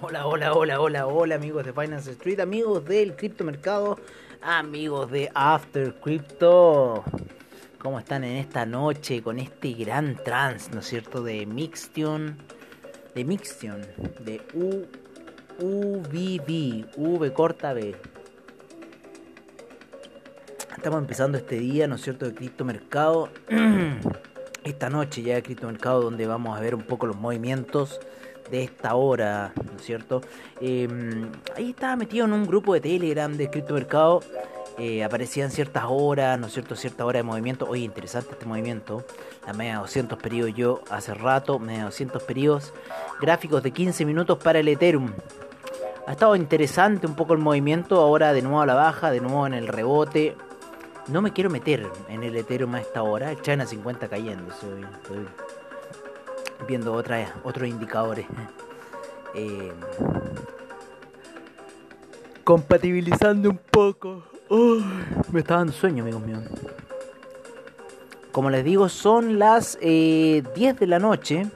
Hola, hola, hola, hola amigos de Finance Street, amigos del criptomercado, amigos de After Crypto. ¿Cómo están en esta noche con este gran trance, ¿no es cierto? De Mixtion, de Mixtion, de U, UVB, V corta B. Estamos empezando este día, ¿no es cierto?, de criptomercado. Esta noche ya de criptomercado donde vamos a ver un poco los movimientos de esta hora, ¿no es cierto? Em, ahí estaba metido en un grupo de Telegram de criptomercado. Eh, aparecían ciertas horas, ¿no es cierto? Cierta hora de movimiento. Oye, interesante este movimiento. La media de 200 periodos yo hace rato, media de 200 periodos. Gráficos de 15 minutos para el Ethereum. Ha estado interesante un poco el movimiento. Ahora de nuevo a la baja, de nuevo en el rebote. No me quiero meter en el Ethereum a esta hora. El China 50 cayendo. Viendo otra, otros indicadores. Eh, compatibilizando un poco. me está dando sueño, amigos míos. Como les digo, son las eh, 10 de la noche.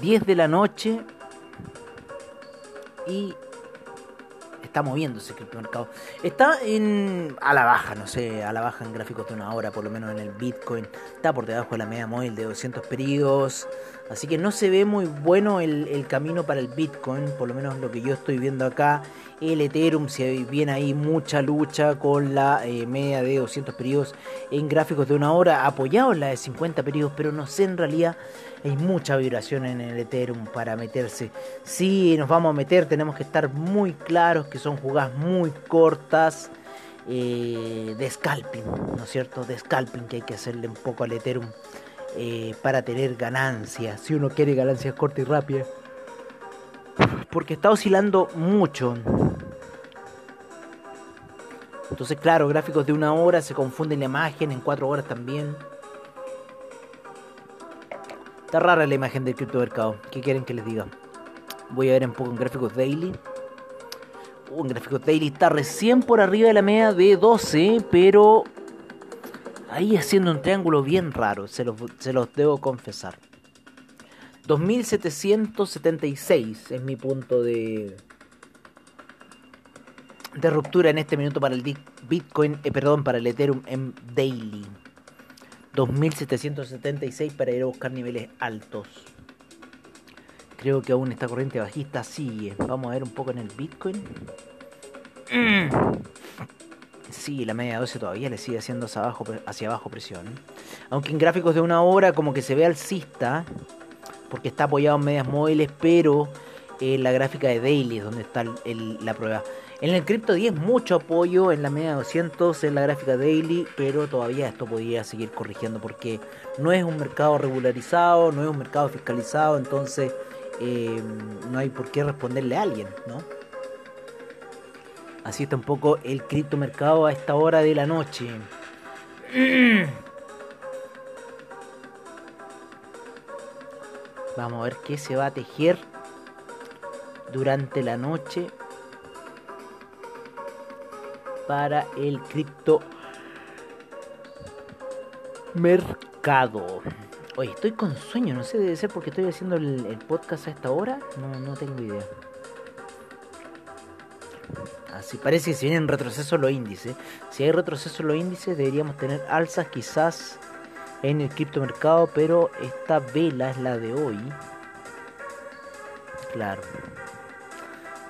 10 de la noche. Y está moviéndose el mercado. Está en, a la baja, no sé, a la baja en gráficos de una hora, por lo menos en el Bitcoin. Está por debajo de la media móvil de 200 periodos. Así que no se ve muy bueno el, camino para el Bitcoin, por lo menos lo que yo estoy viendo acá el Ethereum, si viene ahí mucha lucha con la eh, media de 200 periodos en gráficos de una hora, apoyado en la de 50 periodos, pero no sé, en realidad hay mucha vibración en el Ethereum para meterse. Si nos vamos a meter, tenemos que estar muy claros que son jugadas muy cortas. Eh, de scalping, ¿no es cierto? De scalping que hay que hacerle un poco al Ethereum eh, para tener ganancias. Si uno quiere ganancias cortas y rápidas porque está oscilando mucho. Entonces, claro, gráficos de una hora se confunden la imagen, en cuatro horas también. Está rara la imagen del criptomercado. ¿Qué quieren que les diga? Voy a ver un poco en gráficos daily. Uh, gráfico daily está recién por arriba de la media de 12, pero ahí haciendo un triángulo bien raro, se los, se los debo confesar. 2776 es mi punto de, de ruptura en este minuto para el Bitcoin, eh, perdón, para el Ethereum en daily. 2776 para ir a buscar niveles altos. Creo que aún esta corriente bajista sigue. Vamos a ver un poco en el Bitcoin. Sí, la media 12 todavía le sigue haciendo hacia abajo, hacia abajo presión. Aunque en gráficos de una hora como que se ve alcista porque está apoyado en medias móviles, pero en la gráfica de daily es donde está la prueba. En el Crypto 10 mucho apoyo en la media 200 en la gráfica daily, pero todavía esto podría seguir corrigiendo porque no es un mercado regularizado, no es un mercado fiscalizado, entonces eh, no hay por qué responderle a alguien, ¿no? Así está un poco el criptomercado a esta hora de la noche. Vamos a ver qué se va a tejer durante la noche para el cripto mercado. Oye, estoy con sueño, no sé, debe ser porque estoy haciendo el, podcast a esta hora. No, no tengo idea. Así parece que si vienen retrocesos los índices. Si hay retrocesos los índices, deberíamos tener alzas quizás en el criptomercado, pero esta vela es la de hoy. Claro.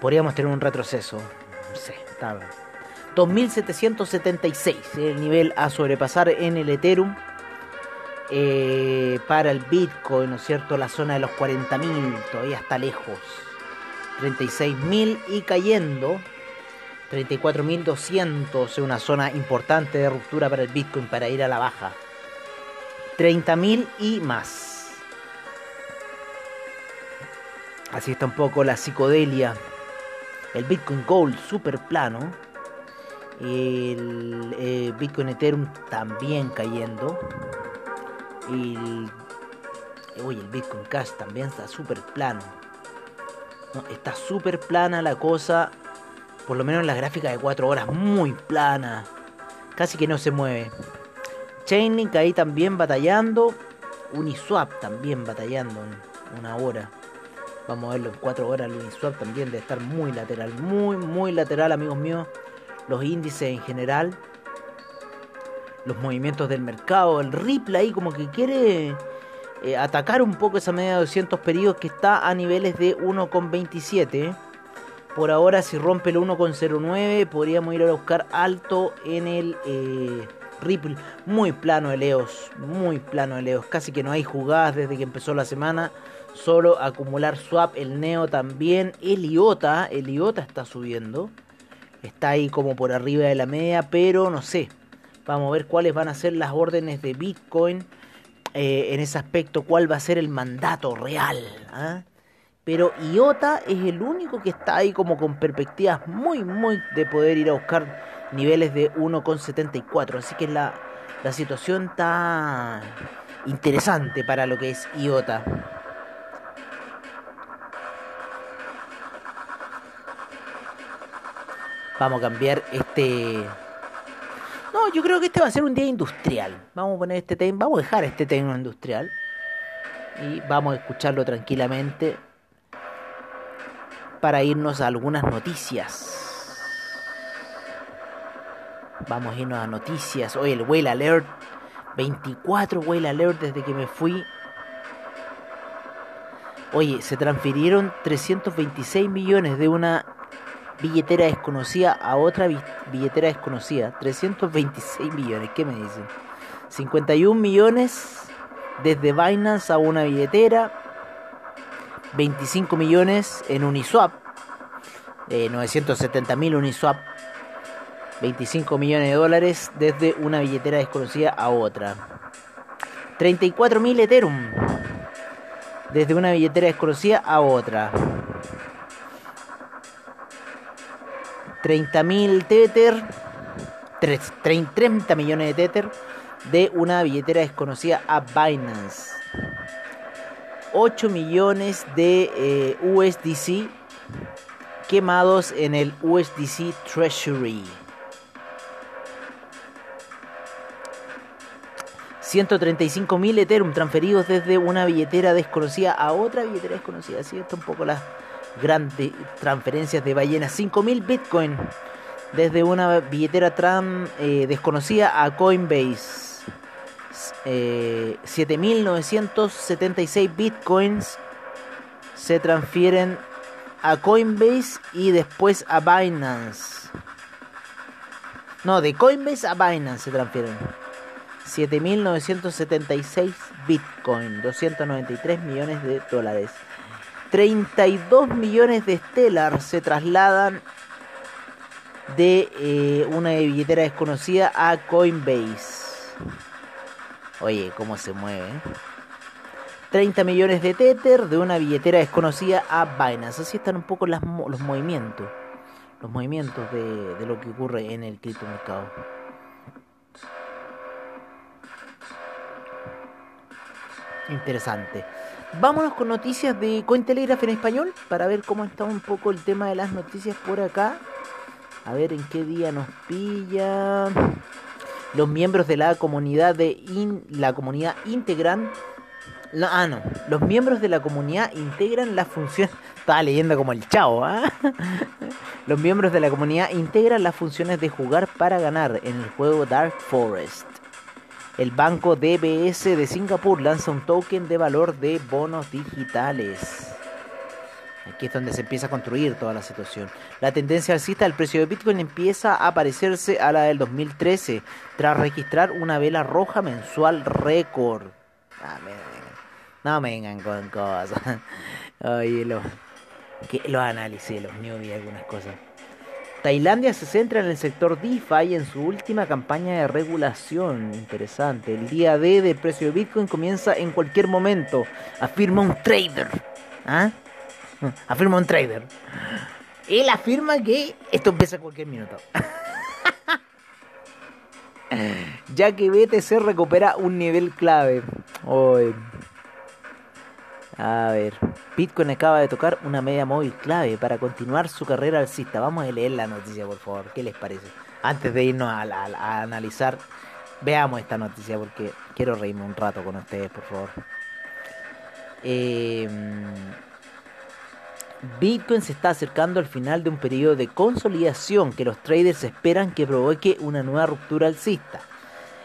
Podríamos tener un retroceso. No sé, está 2776 el nivel a sobrepasar en el Ethereum. Eh, para el Bitcoin, ¿no es cierto? La zona de los 40.000 todavía está lejos. 36.000 y cayendo. 34.200 una zona importante de ruptura para el Bitcoin para ir a la baja. 30.000 y más. Así está un poco la psicodelia. El Bitcoin Gold super plano. El eh, Bitcoin Ethereum también cayendo. El, oye, el Bitcoin Cash también está super plano. está súper plana la cosa. Por lo menos en la gráfica de 4 horas. Muy plana. Casi que no se mueve. Chainlink ahí también batallando. Uniswap también batallando una hora. Vamos a verlo en 4 horas. Uniswap también debe estar muy lateral. Muy, muy lateral, amigos míos. Los índices en general. Los movimientos del mercado. El Ripple ahí como que quiere eh, atacar un poco esa media de 200 periodos que está a niveles de 1,27. Por ahora si rompe el 1,09 podríamos ir a buscar alto en el... Eh, Ripple, muy plano de Leos, muy plano de Leos, casi que no hay jugadas desde que empezó la semana, solo acumular swap, el Neo también, el IOTA, el IOTA está subiendo, está ahí como por arriba de la media, pero no sé, vamos a ver cuáles van a ser las órdenes de Bitcoin eh, en ese aspecto, cuál va a ser el mandato real. ¿ah? Pero IOTA es el único que está ahí como con perspectivas muy, muy de poder ir a buscar niveles de 1,74. Así que la, la situación está interesante para lo que es IOTA. Vamos a cambiar este. No, yo creo que este va a ser un día industrial. Vamos a poner este tema, vamos a dejar este tema industrial y vamos a escucharlo tranquilamente para irnos a algunas noticias. Vamos a irnos a noticias. Hoy el Whale Alert. 24 Whale Alert desde que me fui. Oye, se transfirieron 326 millones de una billetera desconocida a otra billetera desconocida. 326 millones, ¿qué me dicen? 51 millones desde Binance a una billetera. 25 millones en Uniswap. Eh, 970 mil Uniswap 25 millones de dólares desde una billetera desconocida a otra. 34.000 Ethereum desde una billetera desconocida a otra. 30.000 Tether, 30 millones de Tether de una billetera desconocida a Binance. 8 millones de eh, USDC quemados en el USDC Treasury. 135.000 Ethereum transferidos desde una billetera desconocida a otra billetera desconocida. Así está un poco las grandes transferencias de ballenas. 5.000 Bitcoin desde una billetera tram, eh, desconocida a Coinbase. 7.976 eh, Bitcoins se transfieren a Coinbase y después a Binance. No, de Coinbase a Binance se transfieren. 7.976 Bitcoin, 293 millones de dólares. 32 millones de Stellar se trasladan de eh, una billetera desconocida a Coinbase. Oye, cómo se mueve. 30 ¿eh? millones de Tether de una billetera desconocida a Binance. Así están un poco los movimientos. Los movimientos de, de lo que ocurre en el criptomercado. interesante. Vámonos con noticias de Cointelegraph en español para ver cómo está un poco el tema de las noticias por acá. A ver en qué día nos pilla. Los miembros de la comunidad de la comunidad integran ah, no. Los miembros de la comunidad integran la función. Estaba leyendo como el chavo, ¿ah? Los miembros de la comunidad integran las funciones de jugar para ganar en el juego Dark Forest el banco DBS de Singapur lanza un token de valor de bonos digitales. Aquí es donde se empieza a construir toda la situación. La tendencia alcista del precio de Bitcoin empieza a parecerse a la del 2013, tras registrar una vela roja mensual récord. Ah, no me vengan con cosas. Oye, los, los análisis, los newbies, algunas cosas. Tailandia se centra en el sector DeFi en su última campaña de regulación. Interesante. El día D del precio de Bitcoin comienza en cualquier momento. Afirma un trader. ¿Ah? Afirma un trader. Él afirma que esto empieza cualquier minuto. ya que BTC recupera un nivel clave. A ver, Bitcoin acaba de tocar una media móvil clave para continuar su carrera alcista. Vamos a leer la noticia, por favor. ¿Qué les parece? Antes de irnos a, analizar, veamos esta noticia porque quiero reírme un rato con ustedes, por favor. Em, Bitcoin se está acercando al final de un periodo de consolidación que los traders esperan que provoque una nueva ruptura alcista.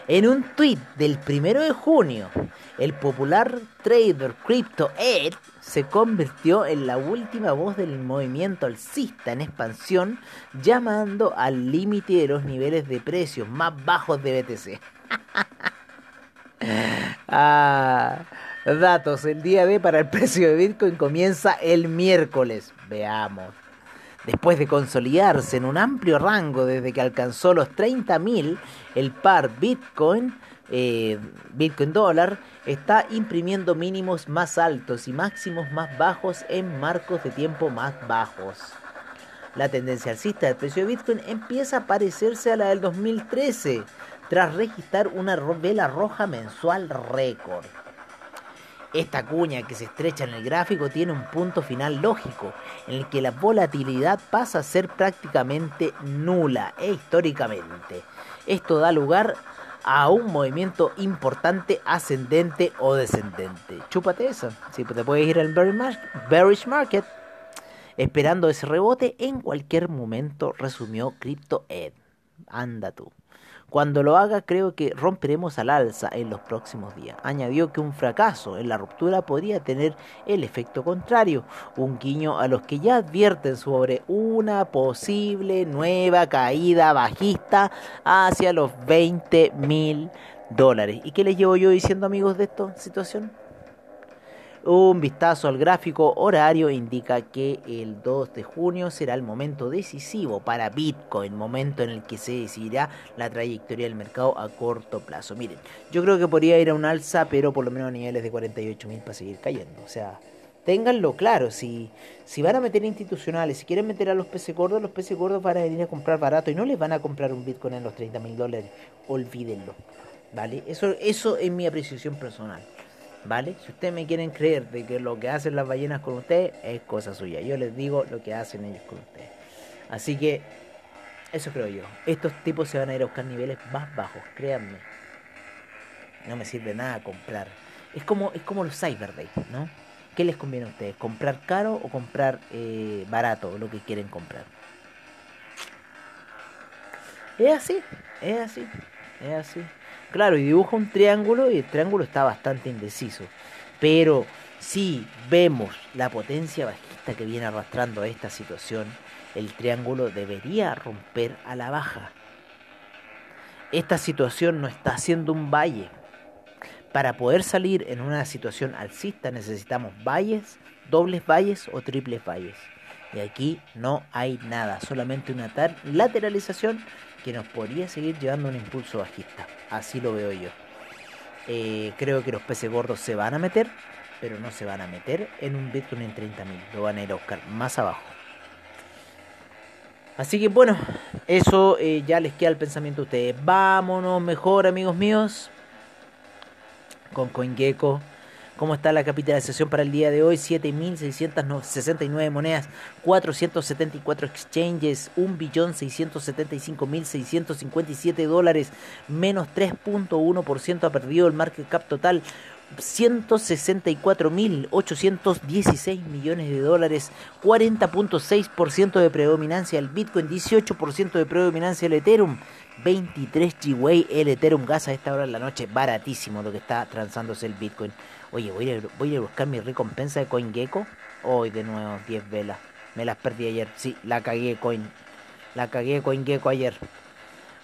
En un tweet del 1 de junio, el popular trader Crypto Ed se convirtió en la última voz del movimiento alcista en expansión, llamando al límite de los niveles de precios más bajos de BTC. ah, datos, el día D para el precio de Bitcoin comienza el miércoles. Veamos. Después de consolidarse en un amplio rango desde que alcanzó los 30.000, el par Bitcoin, eh, Bitcoin dólar, está imprimiendo mínimos más altos y máximos más bajos en marcos de tiempo más bajos. La tendencia alcista del precio de Bitcoin empieza a parecerse a la del 2013, tras registrar una vela roja mensual récord. Esta cuña que se estrecha en el gráfico tiene un punto final lógico, en el que la volatilidad pasa a ser prácticamente nula e históricamente. Esto da lugar a un movimiento importante ascendente o descendente. Chúpate eso. Si te puedes ir al bearish market esperando ese rebote en cualquier momento, resumió CryptoEd. Anda tú. Cuando lo haga creo que romperemos al alza en los próximos días. Añadió que un fracaso en la ruptura podría tener el efecto contrario, un guiño a los que ya advierten sobre una posible nueva caída bajista hacia los 20 mil dólares. ¿Y qué les llevo yo diciendo amigos de esta situación? Un vistazo al gráfico horario indica que el 2 de junio será el momento decisivo para Bitcoin, momento en el que se decidirá la trayectoria del mercado a corto plazo. Miren, yo creo que podría ir a un alza, pero por lo menos a niveles de 48.000 para seguir cayendo. O sea, ténganlo claro, si, si van a meter institucionales, si quieren meter a los peces gordos, los peces gordos van a venir a comprar barato y no les van a comprar un Bitcoin en los 30 mil dólares. Olvídenlo. ¿Vale? Eso, eso es mi apreciación personal. ¿Vale? Si ustedes me quieren creer de que lo que hacen las ballenas con ustedes es cosa suya. Yo les digo lo que hacen ellos con ustedes. Así que eso creo yo. Estos tipos se van a ir a buscar niveles más bajos, créanme. No me sirve nada comprar. Es como, es como los Cyber Days, ¿no? ¿Qué les conviene a ustedes? ¿Comprar caro o comprar eh, barato lo que quieren comprar? Es así, es así, es así. Claro, y dibuja un triángulo y el triángulo está bastante indeciso. Pero si vemos la potencia bajista que viene arrastrando esta situación, el triángulo debería romper a la baja. Esta situación no está haciendo un valle. Para poder salir en una situación alcista necesitamos valles, dobles valles o triples valles. Y aquí no hay nada, solamente una lateralización que nos podría seguir llevando un impulso bajista. Así lo veo yo. Eh, creo que los peces gordos se van a meter, pero no se van a meter en un Bitcoin en 30.000. Lo van a ir a buscar más abajo. Así que bueno, eso eh, ya les queda el pensamiento a ustedes. Vámonos mejor, amigos míos, con CoinGecko. ¿Cómo está la capitalización para el día de hoy? 7.669 monedas, 474 exchanges, 1.675.657 dólares, menos 3.1% ha perdido el market cap total. 164.816 millones de dólares, 40.6% de predominancia el Bitcoin, 18% de predominancia el Ethereum, 23 GWay el Ethereum gas a esta hora de la noche, baratísimo lo que está transándose el Bitcoin. Oye, voy a, buscar mi recompensa de CoinGecko. Hoy de nuevo, 10 velas. Me las perdí ayer. Sí, la cagué Coin. La cagué CoinGecko ayer.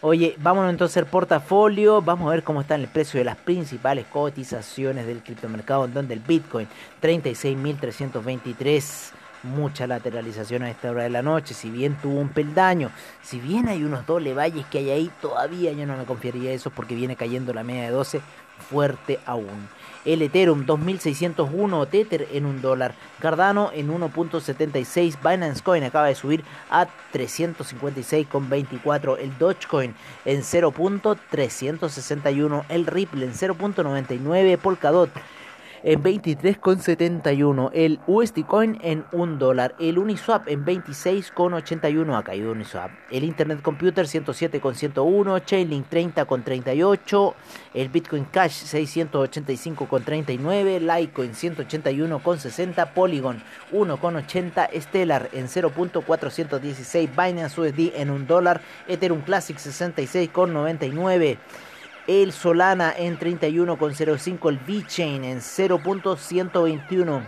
Oye, vámonos entonces al portafolio. Vamos a ver cómo está el precio de las principales cotizaciones del criptomercado. En donde el Bitcoin 36.323 mucha lateralización a esta hora de la noche, si bien tuvo un peldaño, si bien hay unos doble valles que hay ahí, todavía yo no me confiaría eso porque viene cayendo la media de 12 fuerte aún el Ethereum 2601, Tether en un dólar, Cardano en 1.76, Binance Coin acaba de subir a 356,24, el Dogecoin en 0.361, el Ripple en 0.99, Polkadot en 23,71. El USD Coin en 1 dólar. El Uniswap en 26,81. Ha caído Uniswap. El Internet Computer 107,101. Chainlink 30,38. El Bitcoin Cash 685,39. Litecoin 181,60. Polygon 1,80. Stellar en 0.416. Binance USD en 1 dólar. Ethereum Classic 66,99 el Solana en 31,05, el VeChain en 0.121,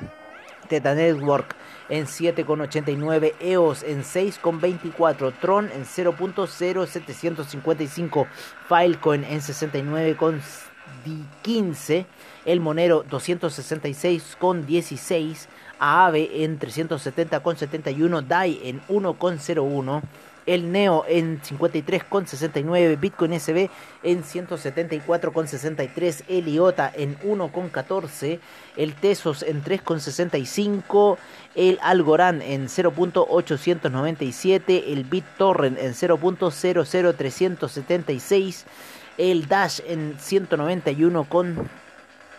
Teta Network en 7,89, EOS en 6,24, Tron en 0.0755, Filecoin en 69,15, el Monero 266,16, Aave en 370,71, DAI en 1,01, el Neo en 53,69, Bitcoin SB en 174,63, el IOTA en 1,14, el Tesos en 3,65, el Algorand en 0.897, el BitTorrent en 0.00376, el Dash en 191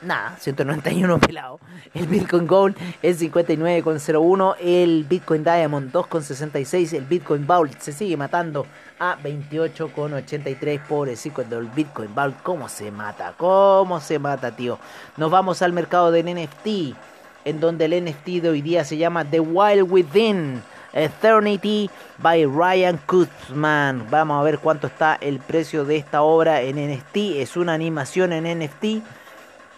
nada, 191 pelado. El Bitcoin Gold es 59,01. El Bitcoin Diamond 2,66. El Bitcoin Vault se sigue matando a 28,83. Pobrecito del Bitcoin Vault. ¿Cómo se mata? ¿Cómo se mata, tío? Nos vamos al mercado del NFT. En donde el NFT de hoy día se llama The Wild Within. Eternity by Ryan Kutzman. Vamos a ver cuánto está el precio de esta obra en NFT. Es una animación en NFT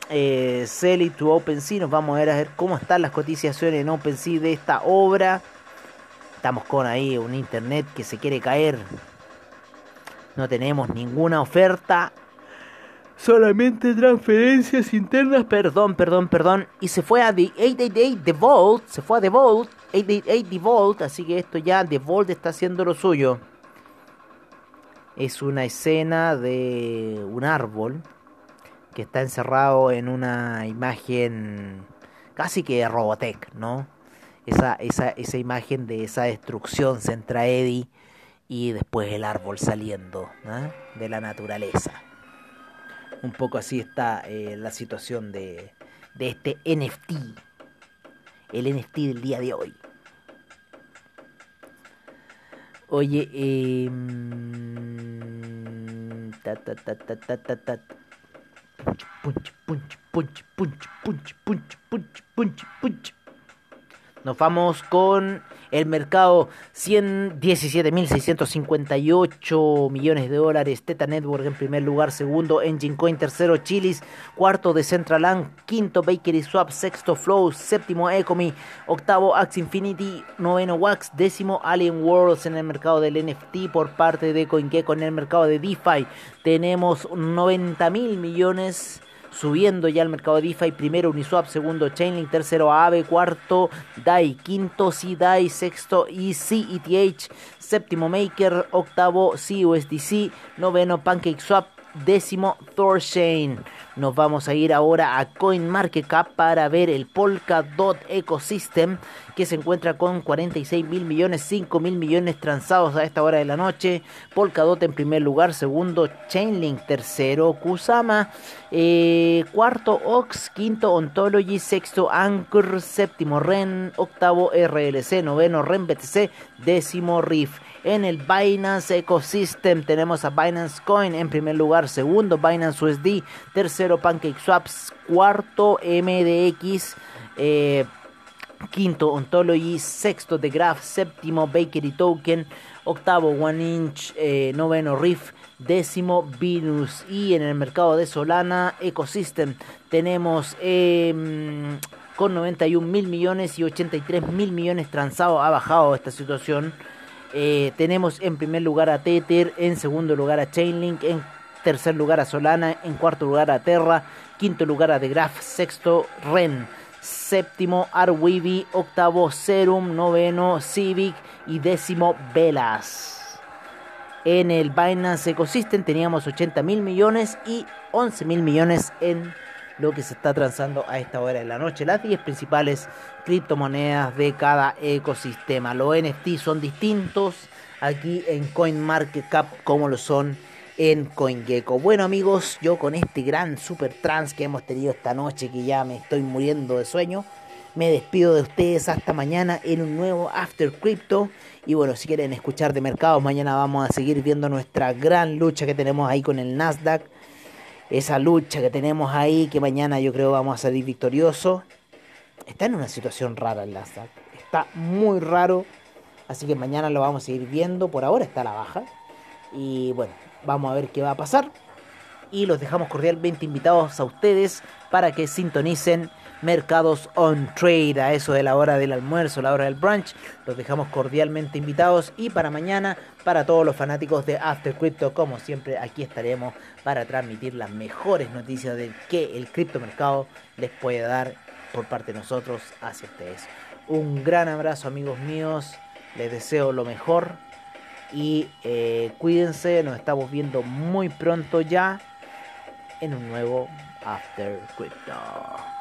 eh, Sell it to OpenSea. Nos vamos a ver a ver cómo están las cotizaciones en OpenSea de esta obra. Estamos con ahí un internet que se quiere caer. No tenemos ninguna oferta. Solamente transferencias internas. Perdón, perdón, perdón. Y se fue a The 888 The Vault. Se fue a The Vault. 888 The Vault. Así que esto ya The Vault está haciendo lo suyo. Es una escena de un árbol que está encerrado en una imagen casi que Robotech, ¿no? Esa, esa, esa imagen de esa destrucción centra Eddie y después el árbol saliendo de la naturaleza. Un poco así está eh, la situación de, de este NFT, el NFT del día de hoy. Oye, eh, ta, ta, ta, Nos vamos con el mercado 117.658 millones de dólares. Teta Network en primer lugar, segundo Engine Coin, tercero Chilis, cuarto Decentraland, quinto Bakery Swap, sexto Flow, séptimo Ecomi, octavo Axe Infinity, noveno Wax, décimo Alien Worlds en el mercado del NFT por parte de CoinGecko en el mercado de DeFi. Tenemos 90 mil millones subiendo ya al mercado de DeFi. Primero Uniswap, segundo Chainlink, tercero Aave, cuarto DAI, quinto CDAI, sexto ECETH, séptimo Maker, octavo CUSDC, noveno PancakeSwap, décimo Thorchain. Nos vamos a ir ahora a CoinMarketCap para ver el Polkadot Ecosystem que se encuentra con 46 mil millones, 5 mil millones transados a esta hora de la noche. Polkadot en primer lugar, segundo Chainlink, tercero Kusama, eh, cuarto Ox, quinto Ontology, sexto Anchor, séptimo REN, octavo RLC, noveno REN BTC, décimo Riff. En el Binance Ecosystem tenemos a Binance Coin en primer lugar, segundo Binance USD, tercero PancakeSwaps, cuarto MDX, eh, quinto Ontology, sexto The Graph, séptimo Bakery Token, octavo One Inch, eh, noveno Riff, décimo Venus. Y en el mercado de Solana Ecosystem tenemos em, con 91 mil millones y 83 mil millones transados ha bajado esta situación. Eh, tenemos en primer lugar a Tether, en segundo lugar a Chainlink, en tercer lugar a Solana, en cuarto lugar a Terra, quinto lugar a The Graph, sexto Ren, séptimo Arweavy, octavo Serum, noveno Civic y décimo Velas. En el Binance Ecosystem teníamos 80 mil millones y 11 mil millones en lo que se está transando a esta hora de la noche. Las 10 principales criptomonedas de cada ecosistema. Los NFT son distintos aquí en CoinMarketCap como lo son en CoinGecko. Bueno amigos, yo con este gran super trans que hemos tenido esta noche, que ya me estoy muriendo de sueño, me despido de ustedes hasta mañana en un nuevo After Crypto. Y bueno, si quieren escuchar de mercados, mañana vamos a seguir viendo nuestra gran lucha que tenemos ahí con el Nasdaq. Esa lucha que tenemos ahí, que mañana yo creo vamos a salir victoriosos. Está en una situación rara el Nasdaq. Está muy raro. Así que mañana lo vamos a seguir viendo. Por ahora está a la baja. Y bueno, vamos a ver qué va a pasar. Y los dejamos cordialmente invitados a ustedes para que sintonicen Mercados on Trade a eso de la hora del almuerzo, la hora del brunch. Los dejamos cordialmente invitados y para mañana, para todos los fanáticos de After Crypto, como siempre, aquí estaremos para transmitir las mejores noticias de que el criptomercado les puede dar por parte de nosotros hacia ustedes. Un gran abrazo amigos míos, les deseo lo mejor y eh, cuídense, nos estamos viendo muy pronto ya en un nuevo After Crypto.